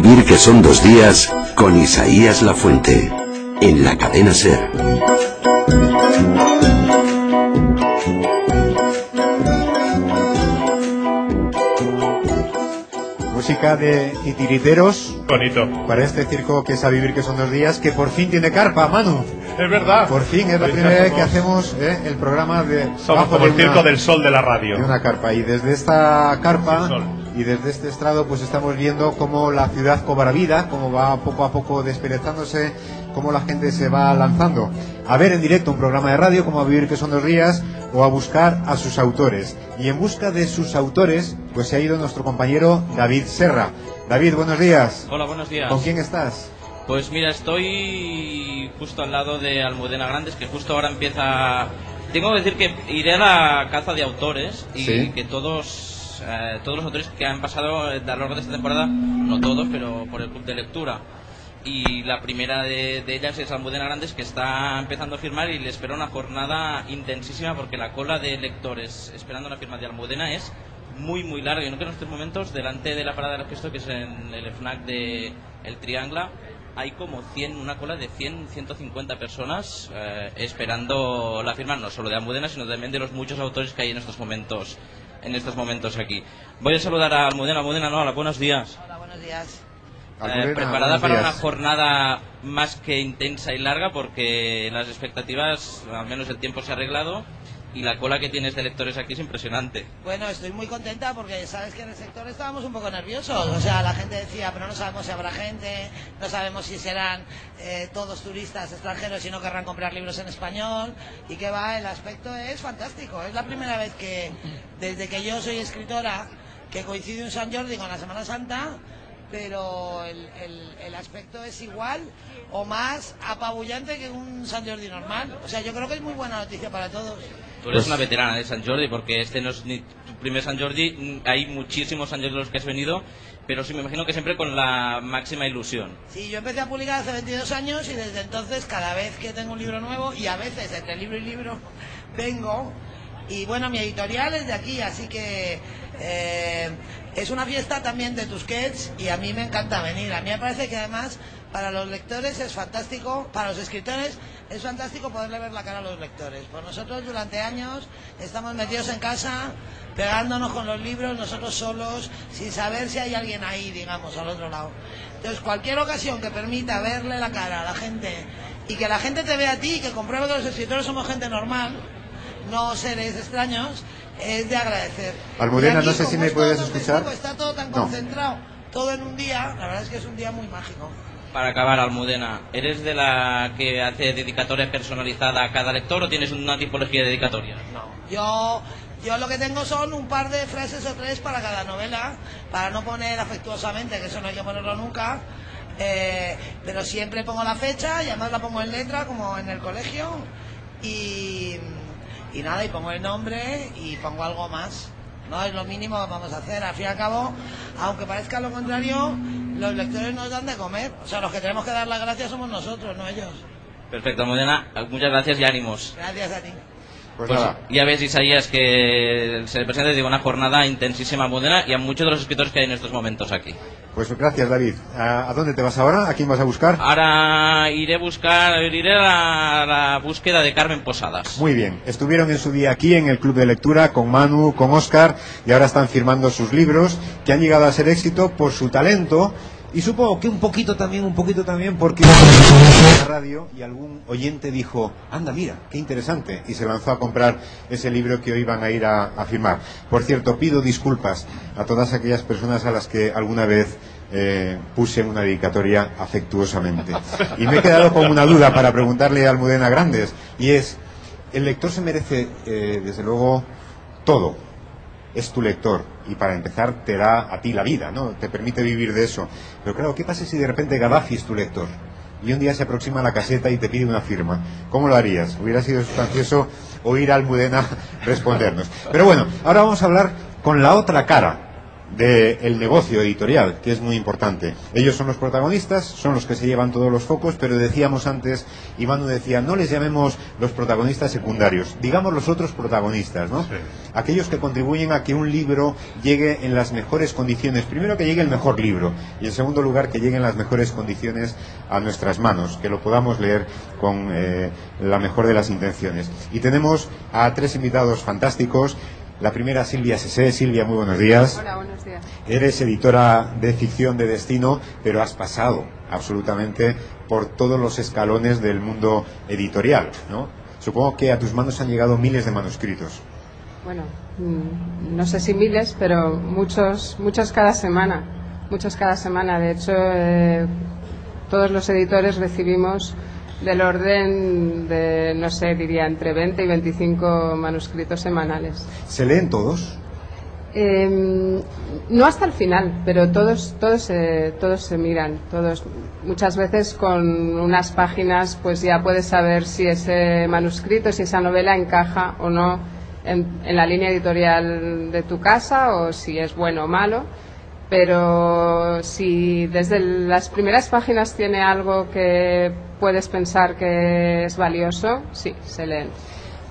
vivir que son dos días con Isaías Lafuente en la cadena Ser. Música de titiriteros Bonito. para este circo que es a vivir que son dos días, que por fin tiene carpa, Manu. Es verdad. Por fin es la Hoy primera vez que hacemos eh, el programa de Somos como de el circo del sol de la radio. de una carpa y desde esta carpa Sol. Y desde este estrado pues estamos viendo cómo la ciudad cobra vida, cómo va poco a poco desperezándose, cómo la gente se va lanzando a ver en directo un programa de radio como a vivir que son dos días o a buscar a sus autores y en busca de sus autores pues se ha ido nuestro compañero David Serra. David, buenos días. Hola, buenos días. ¿Con quién estás? Pues mira, estoy justo al lado de Almudena Grandes, que justo ahora empieza... Tengo que decir que iré a la caza de autores y Sí. que todos, eh, todos los autores que han pasado a lo largo de esta temporada, no todos, pero por el club de lectura. Y la primera de, ellas es Almudena Grandes, que está empezando a firmar y le espera una jornada intensísima porque la cola de lectores esperando la firma de Almudena es muy, muy larga. Yo creo que en estos momentos, delante de la parada del gesto, que es en el FNAC de El Triangla, hay como 100, una cola de 100, 150 personas eh, esperando la firma, no solo de Almudena, sino también de los muchos autores que hay en estos momentos en estos momentos aquí. Voy a saludar a Almudena. Almudena, no, hola, buenos días. Hola, buenos días. Eh, Almudena, preparada buenos para días. una jornada más que intensa y larga porque las expectativas, al menos el tiempo se ha arreglado y la cola que tienes de lectores aquí es impresionante. Bueno, estoy muy contenta porque sabes que en el sector estábamos un poco nerviosos. O sea, la gente decía, pero no sabemos si habrá gente, no sabemos si serán eh, todos turistas extranjeros y no querrán comprar libros en español. Y que va, el aspecto es fantástico. Es la primera vez que, desde que yo soy escritora, que coincide un San Jordi con la Semana Santa, pero el- el aspecto es igual o más apabullante que un San Jordi normal. O sea, yo creo que es muy buena noticia para todos. Tú eres Pues- una veterana de San Jordi porque este no es ni tu primer San Jordi, mm, hay muchísimos San Jordi los que has venido, pero sí me imagino que siempre con la máxima ilusión. Sí, yo empecé a publicar hace 22 años y desde entonces cada vez que tengo un libro nuevo y a veces entre libro y libro vengo y bueno, mi editorial es de aquí, así que eh, es una fiesta también de Tusquets y a mí me encanta venir. A mí me parece que además para los lectores es fantástico, para los escritores es fantástico poderle ver la cara a los lectores. Pues nosotros durante años estamos metidos en casa pegándonos con los libros nosotros solos, sin saber si hay alguien ahí, digamos, al otro lado. Entonces, cualquier ocasión que permita verle la cara a la gente y que la gente te vea a ti y que compruebe que los escritores somos gente normal, no seres extraños, es de agradecer. Almudena, aquí, no sé si me es puedes escuchar. Está todo tan No. concentrado, todo en un día, la verdad es que es un día muy mágico. Para acabar, Almudena, ¿eres de la que hace dedicatoria personalizada a cada lector o tienes una tipología de dedicatoria? Yo, yo lo que tengo son un par de frases o tres para cada novela, para no poner afectuosamente, que eso no hay que ponerlo nunca, eh, pero siempre pongo la fecha y además la pongo en letra, como en el colegio, y, y nada, y pongo el nombre y pongo algo más. No es lo mínimo que vamos a hacer. Al fin y al cabo, aunque parezca lo contrario, los lectores nos dan de comer. O sea, los que tenemos que dar las gracias somos nosotros, no ellos. Perfecto, Almudena, muchas gracias y ánimos. Gracias a ti. Pues, Pues nada, ya ves, Isaías, que se presenta digo, una jornada intensísima a Almudena y a muchos de los escritores que hay en estos momentos aquí. pues gracias David. ¿A, a dónde te vas ahora? ¿A quién vas a buscar? Ahora iré a buscar, iré a la, la búsqueda de Carmen Posadas. Muy bien, estuvieron en su día aquí en el Club de Lectura con Manu, con Oscar y ahora están firmando sus libros que han llegado a ser éxito por su talento y supongo que un poquito también, un poquito también porque la radio y algún oyente dijo, anda mira, qué interesante y se lanzó a comprar ese libro que hoy van a ir a, a firmar. Por cierto, pido disculpas a todas aquellas personas a las que alguna vez eh, puse una dedicatoria afectuosamente. Y me he quedado con una duda para preguntarle a Almudena Grandes y es, el lector se merece, eh, desde luego, todo. Es tu lector y para empezar te da a ti la vida, ¿no? Te permite vivir de eso. Pero claro, ¿qué pasa si de repente Gaddafi es tu lector? Y un día se aproxima a la caseta y te pide una firma. ¿Cómo lo harías? Hubiera sido sustancioso oír a Almudena respondernos. Pero bueno, ahora vamos a hablar con la otra cara del negocio editorial, que es muy importante. Ellos son los protagonistas, son los que se llevan todos los focos, pero decíamos antes, Iván decía, no les llamemos los protagonistas secundarios, digamos los otros protagonistas, ¿no? Aquellos que contribuyen a que un libro llegue en las mejores condiciones. Primero que llegue el mejor libro y en segundo lugar que llegue en las mejores condiciones a nuestras manos, que lo podamos leer con eh, la mejor de las intenciones. Y tenemos a tres invitados fantásticos la primera, Silvia Sese. Silvia, muy buenos días. Hola, buenos días. Eres editora de ficción de destino, pero has pasado absolutamente por todos los escalones del mundo editorial, ¿no? Supongo que a tus manos han llegado miles de manuscritos. Bueno, mm, no sé si miles, pero muchos, muchos cada semana. Muchos cada semana. De hecho, eh, todos los editores recibimos del orden de, no sé, diría entre 20 y 25 manuscritos semanales. ¿Se leen todos? Em, no hasta el final, pero todos, todos, se, todos se miran, todos. Muchas veces con unas páginas, pues ya puedes saber si ese manuscrito, si esa novela encaja o no en, en la línea editorial de tu casa o si es bueno o malo pero si desde las primeras páginas tiene algo que puedes pensar que es valioso, sí, se leen.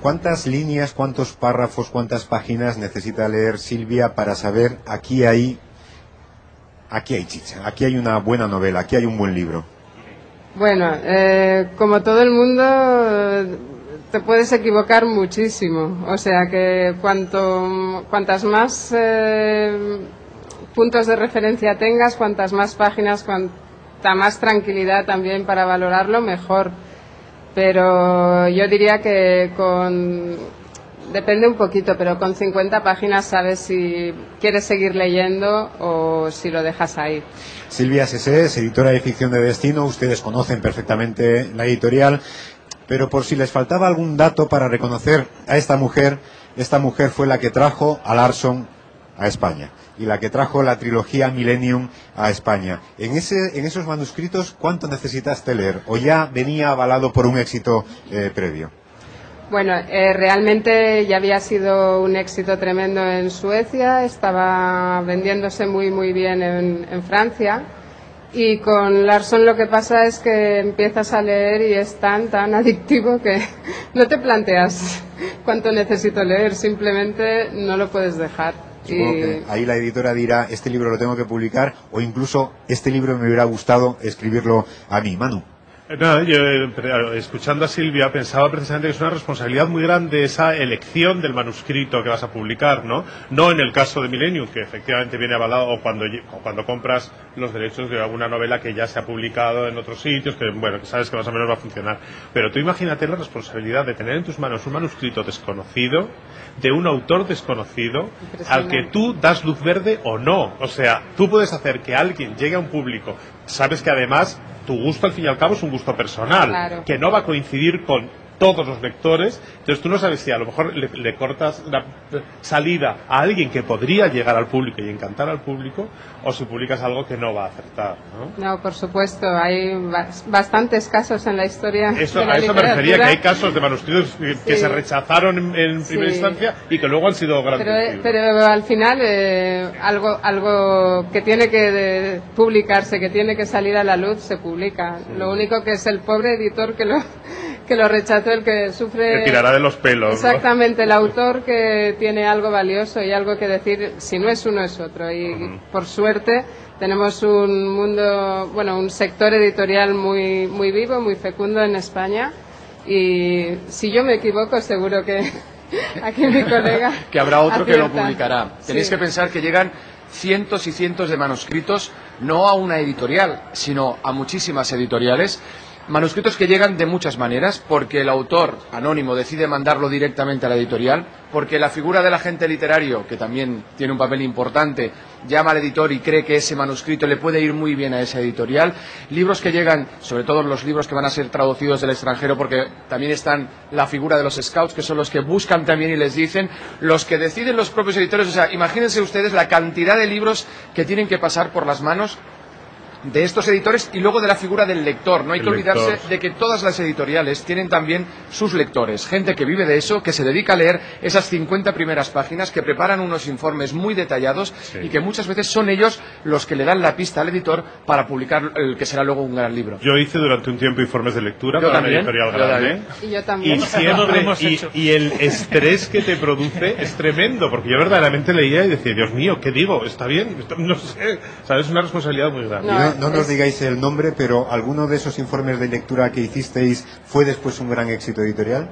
¿Cuántas líneas, cuántos párrafos, cuántas páginas necesita leer Silvia para saber aquí hay, aquí hay chicha, aquí hay una buena novela, aquí hay un buen libro? Bueno, eh, como todo el mundo, te puedes equivocar muchísimo. O sea que cuanto, cuantas más eh, puntos de referencia tengas, cuantas más páginas, cuanta más tranquilidad también para valorarlo, mejor. Pero yo diría que con depende un poquito, pero con 50 páginas sabes si quieres seguir leyendo o si lo dejas ahí. Silvia Sese es editora de ficción de destino, ustedes conocen perfectamente la editorial, pero por si les faltaba algún dato para reconocer a esta mujer, esta mujer fue la que trajo a Larson a España y la que trajo la trilogía Millennium a España. En, ese, en esos manuscritos, ¿cuánto necesitaste leer? ¿O ya venía avalado por un éxito eh, previo? Bueno, eh, realmente ya había sido un éxito tremendo en Suecia, estaba vendiéndose muy, muy bien en, en Francia. Y con Larson lo que pasa es que empiezas a leer y es tan, tan adictivo que no te planteas cuánto necesito leer, simplemente no lo puedes dejar. Supongo que ahí la editora dirá, este libro lo tengo que publicar, o incluso este libro me hubiera gustado escribirlo a mí, Manu. Eh, nada, yo eh, escuchando a Silvia pensaba precisamente que es una responsabilidad muy grande esa elección del manuscrito que vas a publicar, ¿no? No en el caso de Millennium, que efectivamente viene avalado, o cuando, cuando compras los derechos de alguna novela que ya se ha publicado en otros sitios, que bueno, que sabes que más o menos va a funcionar. Pero tú imagínate la responsabilidad de tener en tus manos un manuscrito desconocido, de un autor desconocido, al que tú das luz verde o no. O sea, tú puedes hacer que alguien llegue a un público, sabes que además tu gusto al fin y al cabo es un gusto personal, que no va a coincidir con todos los lectores, entonces tú no sabes si a lo mejor le, cortas la salida a alguien que podría llegar al público y encantar al público, o si publicas algo que no va a acertar. No, no por supuesto, hay bastantes casos en la historia. Eso, de la a eso me refería, que hay casos de manuscritos que, se rechazaron en, primera instancia y que luego han sido grandes. Pero, pero al final, eh, algo, algo que tiene que publicarse, que tiene que salir a la luz, se publica. Lo único que es el pobre editor que lo que lo rechazó, el que sufre. Que tirará de los pelos. Exactamente, el autor que tiene algo valioso y algo que decir, si no es uno es otro. Y por suerte tenemos un mundo, bueno, un sector editorial muy, muy vivo, muy fecundo en España. Y si yo me equivoco, seguro que aquí mi colega. que habrá otro que lo publicará. Tenéis que pensar que llegan cientos y cientos de manuscritos, no a una editorial, sino a muchísimas editoriales Manuscritos que llegan de muchas maneras, porque el autor anónimo decide mandarlo directamente a la editorial, porque la figura del agente literario, que también tiene un papel importante, llama al editor y cree que ese manuscrito le puede ir muy bien a esa editorial. Libros que llegan, sobre todo los libros que van a ser traducidos del extranjero, porque también están la figura de los scouts, que son los que buscan también y les dicen, los que deciden los propios editores. O sea, imagínense ustedes la cantidad de libros que tienen que pasar por las manos de estos editores y luego de la figura del lector. No hay El que olvidarse lector. de que todas las editoriales tienen también sus lectores, gente que vive de eso, que se dedica a leer esas 50 primeras páginas, que preparan unos informes muy detallados y que muchas veces son ellos los que le dan la pista al editor para publicar el que será luego un gran libro. Yo hice durante un tiempo informes de lectura Yo para también, una editorial yo grande. también. Y yo también. Siempre, y, el estrés que te produce es tremendo, porque yo verdaderamente leía y decía, Dios mío, ¿qué digo? ¿Está bien? No sé, ¿sabes? Es una responsabilidad muy grande. No, no, no nos es- digáis el nombre, pero ¿alguno de esos informes de lectura que hicisteis fue después un gran éxito editorial?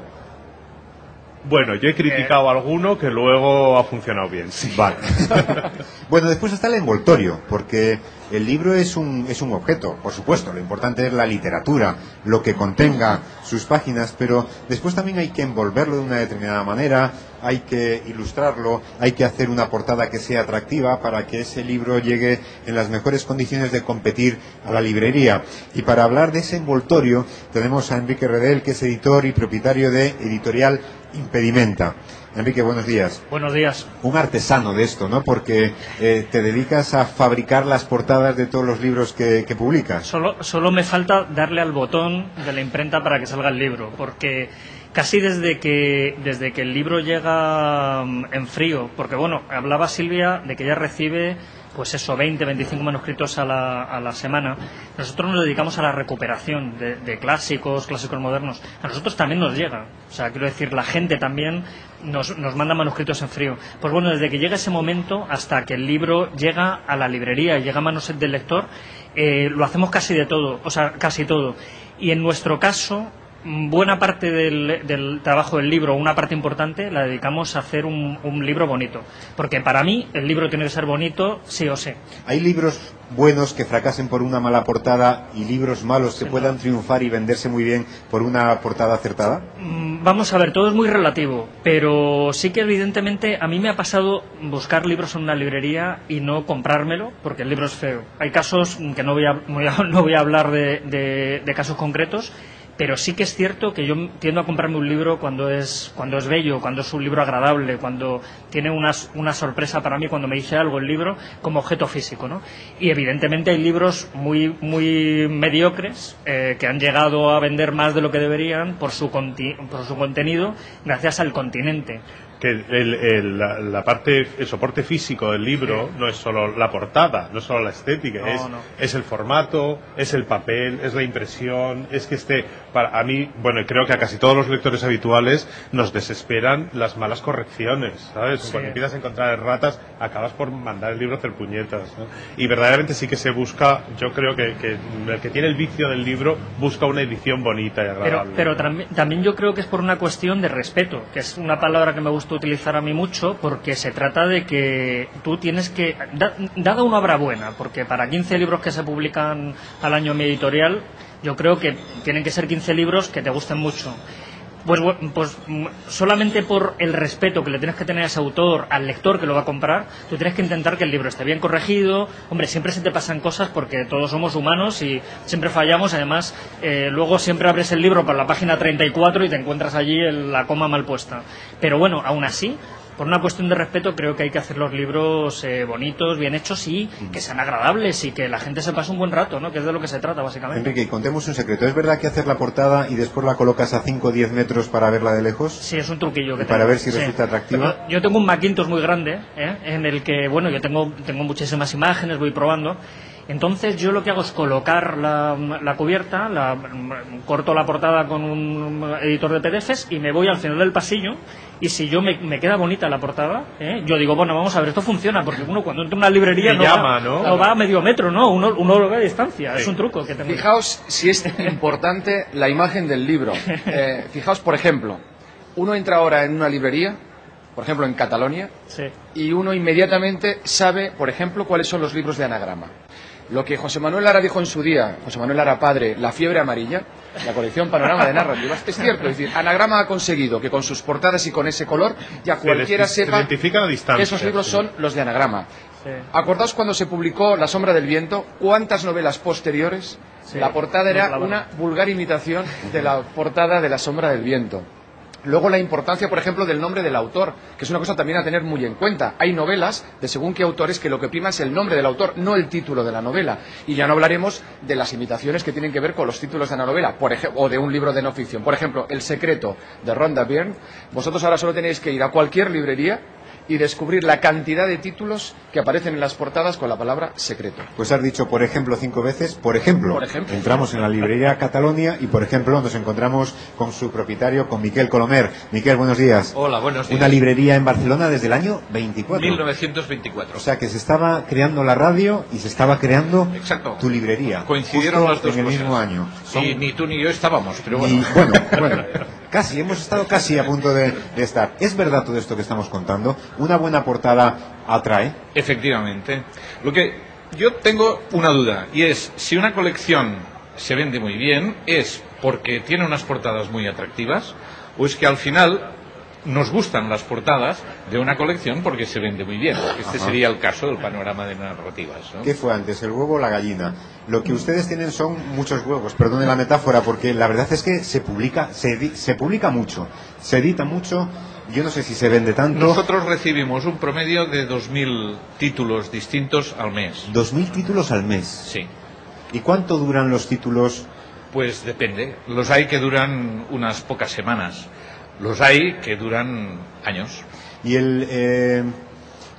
Bueno, yo he criticado a alguno que luego ha funcionado bien. sí. Vale. bueno, después está el envoltorio, porque el libro es un, es un objeto, por supuesto, lo importante es la literatura, lo que contenga sus páginas, pero después también hay que envolverlo de una determinada manera, hay que ilustrarlo, hay que hacer una portada que sea atractiva para que ese libro llegue en las mejores condiciones de competir a la librería. Y para hablar de ese envoltorio tenemos a Enrique Redel, que es editor y propietario de Editorial Impedimenta. Enrique, buenos días Buenos días. un artesano de esto, ¿no? Porque eh, te dedicas a fabricar las portadas de todos los libros que, que publicas. Solo, solo me falta darle al botón de la imprenta para que salga el libro, porque casi desde que, desde que el libro llega mm, en frío, porque bueno, hablaba Silvia de que ella recibe pues eso, 20, 25 manuscritos a la, a la semana. Nosotros nos dedicamos a la recuperación de, de clásicos, clásicos modernos. A nosotros también nos llega. O sea, quiero decir, la gente también nos, nos manda manuscritos en frío. Pues bueno, desde que llega ese momento hasta que el libro llega a la librería llega a manos del lector, eh, lo hacemos casi de todo, o sea, casi todo. Y en nuestro caso, buena parte del, del trabajo del libro, una parte importante, la dedicamos a hacer un, un libro bonito. Porque para mí el libro tiene que ser bonito sí o sí. Hay libros buenos que fracasen por una mala portada y libros malos que puedan triunfar y venderse muy bien por una portada acertada. Mm, Vamos a ver, todo es muy relativo, pero sí que evidentemente a mí me ha pasado buscar libros en una librería y no comprármelo porque el libro es feo. Hay casos que no voy a, voy a- no voy a hablar de, de- de casos concretos, pero sí que es cierto que yo tiendo a comprarme un libro cuando es, cuando es bello, cuando es un libro agradable, cuando tiene una, una sorpresa para mí, cuando me dice algo el libro como objeto físico. ¿no? Y evidentemente hay libros muy, muy mediocres eh, que han llegado a vender más de lo que deberían por su, por su contenido gracias al continente. Que el- el- la, la parte, el soporte físico del libro no es solo la portada, no es solo la estética, No, es, no. es el formato, es el papel, es la impresión, es que esté, para a mí, bueno, creo que a casi todos los lectores habituales nos desesperan las malas correcciones, ¿sabes? Sí. Cuando empiezas a encontrar erratas, acabas por mandar el libro a hacer puñetas, ¿no? Y verdaderamente sí que se busca, yo creo que, que el que tiene el vicio del libro busca una edición bonita y Pero, agradable. pero también, también yo creo que es por una cuestión de respeto, que es una palabra que me gusta utilizar a mí mucho, porque se trata de que tú tienes que, da- dada una obra buena, porque para 15 libros que se publican al año en mi editorial, yo creo que tienen que ser 15 libros que te gusten mucho. Pues, pues mm, solamente por el respeto que le tienes que tener a ese autor, al lector que lo va a comprar, tú tienes que intentar que el libro esté bien corregido. Hombre, siempre se te pasan cosas porque todos somos humanos y siempre fallamos. Además, eh, luego siempre abres el libro por la página 34 y te encuentras allí la coma mal puesta. Pero bueno, aún así, por una cuestión de respeto, creo que hay que hacer los libros eh, bonitos, bien hechos y que sean agradables y que la gente se pase un buen rato, ¿no? Que es de lo que se trata, básicamente. Enrique, contemos un secreto. ¿Es verdad que haces la portada y después la colocas a 5 o 10 metros para verla de lejos? Sí, es un truquillo que para ver si Sí. resulta atractiva. Pero Yo tengo un Macintosh muy grande, ¿eh? en el que, bueno, yo tengo, tengo muchísimas imágenes, voy probando. Entonces yo lo que hago es colocar la, la cubierta, la, corto la portada con un editor de PDFs y me voy al final del pasillo y si yo me, me queda bonita la portada, ¿eh? yo digo, bueno, vamos a ver, esto funciona, porque uno cuando entra en una librería no, llama, va, ¿no? va a medio metro, ¿no? Uno, uno lo ve a distancia, Sí. es un truco que tengo. Fijaos si es importante la imagen del libro. Eh, fijaos, por ejemplo, uno entra ahora en una librería, por ejemplo en Catalonia, Sí. y uno inmediatamente sabe, por ejemplo, cuáles son los libros de anagrama. Lo que José Manuel Lara dijo en su día, José Manuel Lara padre, La fiebre amarilla, la colección Panorama de Narrativas, es cierto, es decir, Anagrama ha conseguido que con sus portadas y con ese color ya cualquiera Se sepa identifican a distancia. que esos libros sí. son los de Anagrama. Sí. Acordaos cuando se publicó La sombra del viento, cuántas novelas posteriores Sí, la portada no era una vulgar imitación de la portada de La sombra del viento. Luego la importancia, por ejemplo, del nombre del autor, que es una cosa también a tener muy en cuenta. Hay novelas de según qué autores que lo que prima es el nombre del autor, no el título de la novela. Y ya no hablaremos de las imitaciones que tienen que ver con los títulos de la novela, por o de un libro de no ficción. Por ejemplo, El secreto de Rhonda Byrne. Vosotros ahora solo tenéis que ir a cualquier librería y descubrir la cantidad de títulos que aparecen en las portadas con la palabra secreto. Pues has dicho, por ejemplo, cinco veces, por ejemplo. Por ejemplo. Entramos en la librería Catalonia y, por ejemplo, nos encontramos con su propietario, con Miquel Colomer. Miquel, buenos días. Hola, buenos días. Una librería en Barcelona desde el año 24. 1924. O sea, que se estaba creando la radio y se estaba creando Exacto. tu librería. Coincidieron justo las dos en el cosas. mismo año. Son- Sí, ni tú ni yo estábamos, pero y, bueno. bueno, bueno, casi, hemos estado casi a punto de, estar. ¿Es verdad todo esto que estamos contando? ¿Una buena portada atrae? Efectivamente. Lo que yo tengo una duda y es si una colección se vende muy bien es porque tiene unas portadas muy atractivas o es que al final nos gustan las portadas de una colección porque se vende muy bien. Este Ajá. sería el caso del panorama de narrativas. ¿no? ¿Qué fue antes, el huevo o la gallina? Lo que ustedes tienen son muchos huevos, perdone la metáfora, porque la verdad es que se publica, se, se publica mucho, se edita mucho, yo no sé si se vende tanto. Nosotros recibimos un promedio de 2.000 títulos distintos al mes. Dos mil títulos al mes. Sí. ¿Y cuánto duran los títulos? Pues depende. Los hay que duran unas pocas semanas. Los hay que duran años. Y el, eh,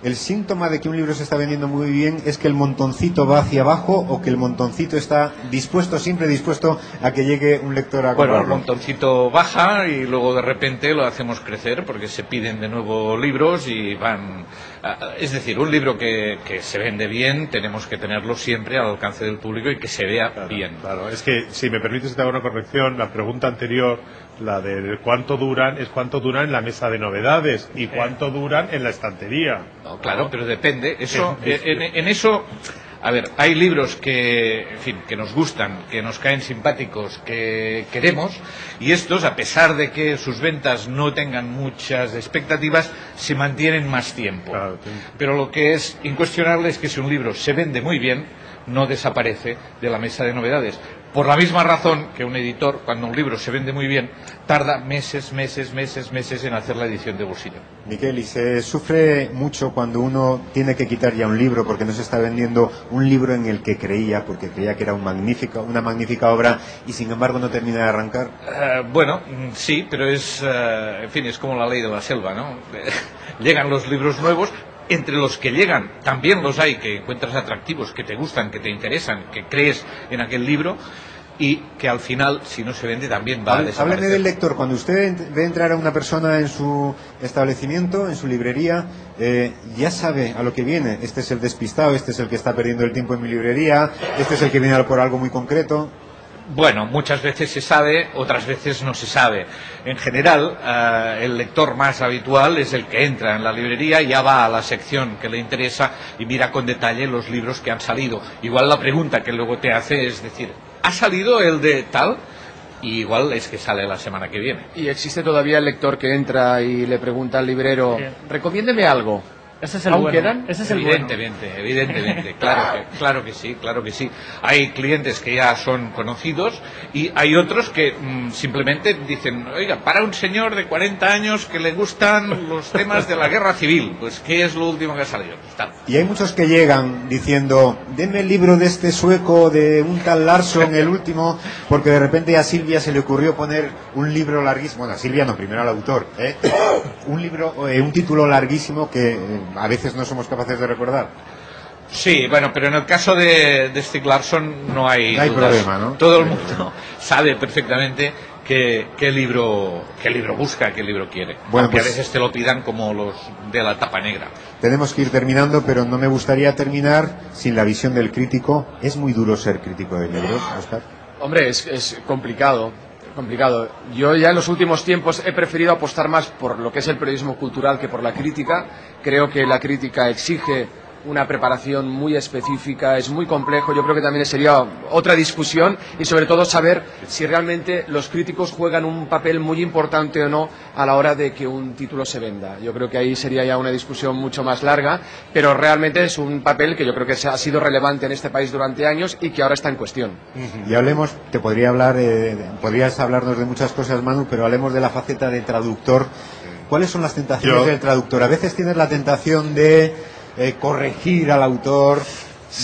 el síntoma de que un libro se está vendiendo muy bien es que el montoncito va hacia abajo o que el montoncito está dispuesto, siempre dispuesto a que llegue un lector a Bueno, el comprarlo. montoncito baja y luego de repente lo hacemos crecer porque se piden de nuevo libros y van... Es decir, un libro que, que se vende bien tenemos que tenerlo siempre al alcance del público y que se vea bien. Claro, es que si me permites te hago una corrección, la pregunta anterior, la de cuánto duran, es cuánto duran en la mesa de novedades y cuánto duran en la estantería. No, claro, pero depende. Eso, sí. en, en eso, a ver, hay libros que, en fin, que nos gustan, que nos caen simpáticos, que queremos, y estos, a pesar de que sus ventas no tengan muchas expectativas, se mantienen más tiempo. Claro, sí. Pero lo que es incuestionable es que si un libro se vende muy bien, no desaparece de la mesa de novedades. Por la misma razón que un editor, cuando un libro se vende muy bien, tarda meses, meses, meses, meses en hacer la edición de bolsillo. Miquel, y se sufre mucho cuando uno tiene que quitar ya un libro porque no se está vendiendo un libro en el que creía, porque creía que era un magnífico, una magnífica obra y sin embargo no termina de arrancar. Eh, bueno, mm, sí, pero es, eh, en fin, es como la ley de la selva, ¿no? llegan los libros nuevos, entre los que llegan también los hay que encuentras atractivos, que te gustan, que te interesan, que crees en aquel libro y que al final, si no se vende, también va a Hábleme desaparecer. del lector. Cuando usted ve entrar a una persona en su establecimiento, en su librería, eh, ya sabe a lo que viene. Este es el despistado, este es el que está perdiendo el tiempo en mi librería, este es el que viene por algo muy concreto. Bueno, muchas veces se sabe, otras veces no se sabe. En general, eh, el lector más habitual es el que entra en la librería y ya va a la sección que le interesa y mira con detalle los libros que han salido. Igual la pregunta que luego te hace es decir, ¿ha salido el de tal? Y igual es que sale la semana que viene. Y existe todavía el lector que entra y le pregunta al librero, recomiéndeme algo. Ese es el ¿Aún bueno. quedan? Ese es el bueno. Evidentemente, evidentemente, claro que, claro que sí, claro que sí. Hay clientes que ya son conocidos y hay otros que mm, simplemente dicen, oiga, para un señor de 40 años que le gustan los temas de la guerra civil, pues ¿qué es lo último que ha salido? Pues. Y hay muchos que llegan diciendo, denme el libro de este sueco, de un tal Larson, el último, porque de repente a Silvia se le ocurrió poner un libro larguísimo, bueno, a Silvia no, primero al autor, ¿eh? un libro, eh, un título larguísimo que eh, a veces no somos capaces de recordar. Sí, bueno, pero en el caso de, de Stieg Larsson no hay, No hay dudas. problema, ¿no? Todo el mundo sabe perfectamente qué, qué libro qué libro busca, qué libro quiere. Bueno, Aunque pues- a veces te lo pidan como los de la tapa negra. Tenemos que ir terminando, pero no me gustaría terminar sin la visión del crítico. Es muy duro ser crítico de libros, Oscar. Hombre, es, es complicado, complicado. Yo ya en los últimos tiempos he preferido apostar más por lo que es el periodismo cultural que por la crítica. Creo que la crítica exige una preparación muy específica, es muy complejo. Yo creo que también sería otra discusión y sobre todo saber si realmente los críticos juegan un papel muy importante o no a la hora de que un título se venda. Yo creo que ahí sería ya una discusión mucho más larga, pero realmente es un papel que yo creo que ha sido relevante en este país durante años y que ahora está en cuestión. Y hablemos, te podría hablar, eh, podrías hablarnos de muchas cosas, Manu, pero hablemos de la faceta de traductor. ¿Cuáles son las tentaciones Yo- del traductor? A veces tienes la tentación de eh, corregir al autor,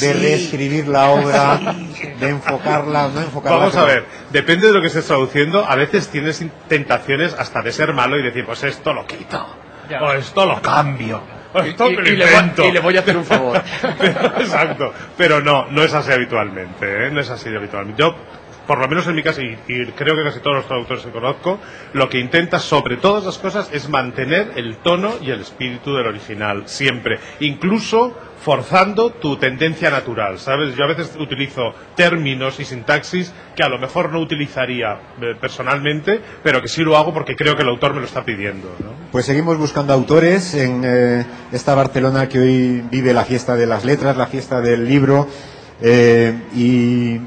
de reescribir la obra, de enfocarla, no enfocarla. Vamos a ver, depende de lo que estés traduciendo, a veces tienes tentaciones hasta de ser malo y decir, pues esto lo quito, Ya. o esto lo cambio, o esto Y- me lo y le voy- invento. y le voy a hacer un favor. Exacto, pero no, no es así habitualmente, ¿eh? no es así habitualmente. Yo, por lo menos en mi caso, y, creo que casi todos los traductores que conozco, lo que intenta sobre todas las cosas es mantener el tono y el espíritu del original, siempre, incluso forzando tu tendencia natural, ¿sabes? Yo a veces utilizo términos y sintaxis que a lo mejor no utilizaría eh, personalmente, pero que sí lo hago porque creo que el autor me lo está pidiendo. Pues seguimos buscando autores en eh, esta Barcelona que hoy vive la fiesta de las letras, la fiesta del libro, eh, y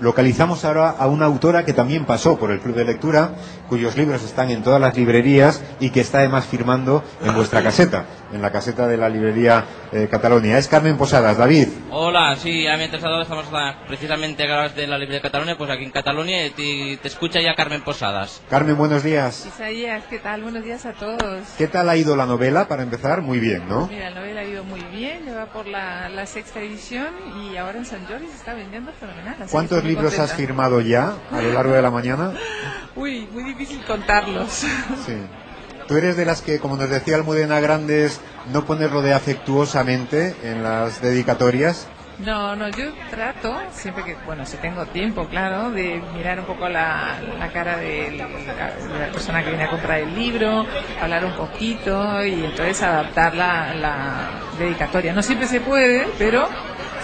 localizamos ahora a una autora que también pasó por el Club de Lectura, cuyos libros están en todas las librerías y que está además firmando en vuestra caseta, en la caseta de la librería eh, Catalonia. Es Carmen Posadas. David, Hola, sí, ya me he interesado, estamos precisamente acabas de la Librería de Cataluña, pues aquí en Cataluña y te, te escucha ya Carmen Posadas. Carmen, buenos días. Isaías, ¿qué tal? Buenos días a todos. ¿Qué tal ha ido la novela para empezar? Muy bien, ¿no? Mira, la novela ha ido muy bien, ya va por la, la sexta edición y ahora en San Jordi se está vendiendo fenomenal. así que ¿Cuántos libros has firmado ya a lo largo de la mañana? Uy, muy difícil contarlos. Sí. Tú eres de las que, como nos decía Almudena Grandes, no pones lo de afectuosamente en las dedicatorias. No, no, yo trato, siempre que, bueno, si tengo tiempo, claro, de mirar un poco la, la cara de la, de la persona que viene a comprar el libro, hablar un poquito y entonces adaptar la, la dedicatoria. No siempre se puede, pero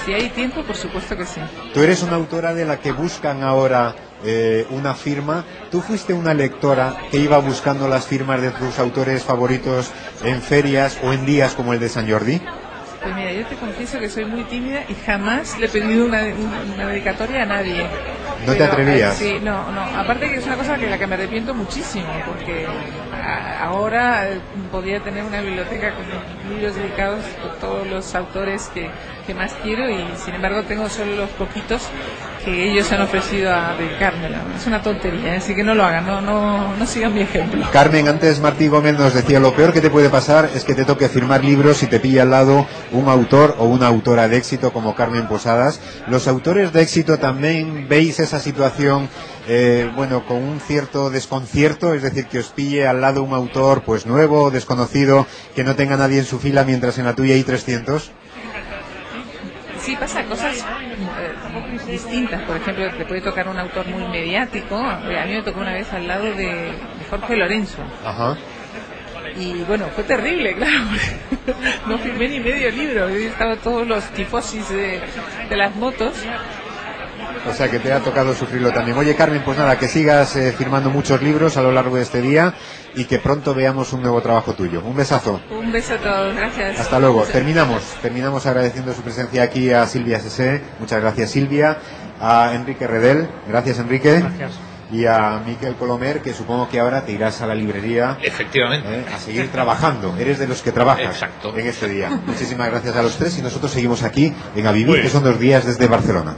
si hay tiempo, por supuesto que sí. Tú eres una autora de la que buscan ahora eh, una firma. ¿Tú fuiste una lectora que iba buscando las firmas de tus autores favoritos en ferias o en días como el de San Jordi? Pues mira, yo te confieso que soy muy tímida y jamás le he pedido una, una dedicatoria a nadie. ¿No te atrevías? eh, sí, no, no. Aparte que es una cosa que la que me arrepiento muchísimo, porque a- ahora eh, podría tener una biblioteca con libros dedicados a todos los autores que, que más quiero y sin embargo tengo solo los poquitos que ellos han ofrecido a dedicármela. Es una tontería, así que no lo hagan, no, no, no sigan mi ejemplo. Carmen, antes Martí Gómez nos decía, lo peor que te puede pasar es que te toque firmar libros y te pilla al lado un autor o una autora de éxito como Carmen Posadas. Los autores de éxito también veis esa situación, eh, bueno, con un cierto desconcierto, es decir, que os pille al lado un autor pues nuevo, desconocido, que no tenga nadie en su fila mientras en la tuya hay 300. Sí, pasa cosas eh, distintas. Por ejemplo, te puede tocar un autor muy mediático. A mí me tocó una vez al lado de, de Jorge Lorenzo. Ajá. Y bueno, fue terrible, claro. No firmé ni medio libro. Estaban todos los tifosis de, de las motos. O sea que te ha tocado sufrirlo también. Oye Carmen, pues nada, que sigas eh, firmando muchos libros a lo largo de este día y que pronto veamos un nuevo trabajo tuyo. Un besazo. Un beso a todos. Gracias. Hasta luego. Terminamos. Terminamos agradeciendo su presencia aquí a Silvia Sese. Muchas gracias Silvia. A Enrique Redel. Gracias Enrique. Gracias. Y a Miquel Colomer, que supongo que ahora te irás a la librería Efectivamente. eh, a seguir trabajando. Eres de los que trabajas Exacto. en este día. Muchísimas gracias a los tres y nosotros seguimos aquí en A Vivir, Muy que son dos días desde Barcelona.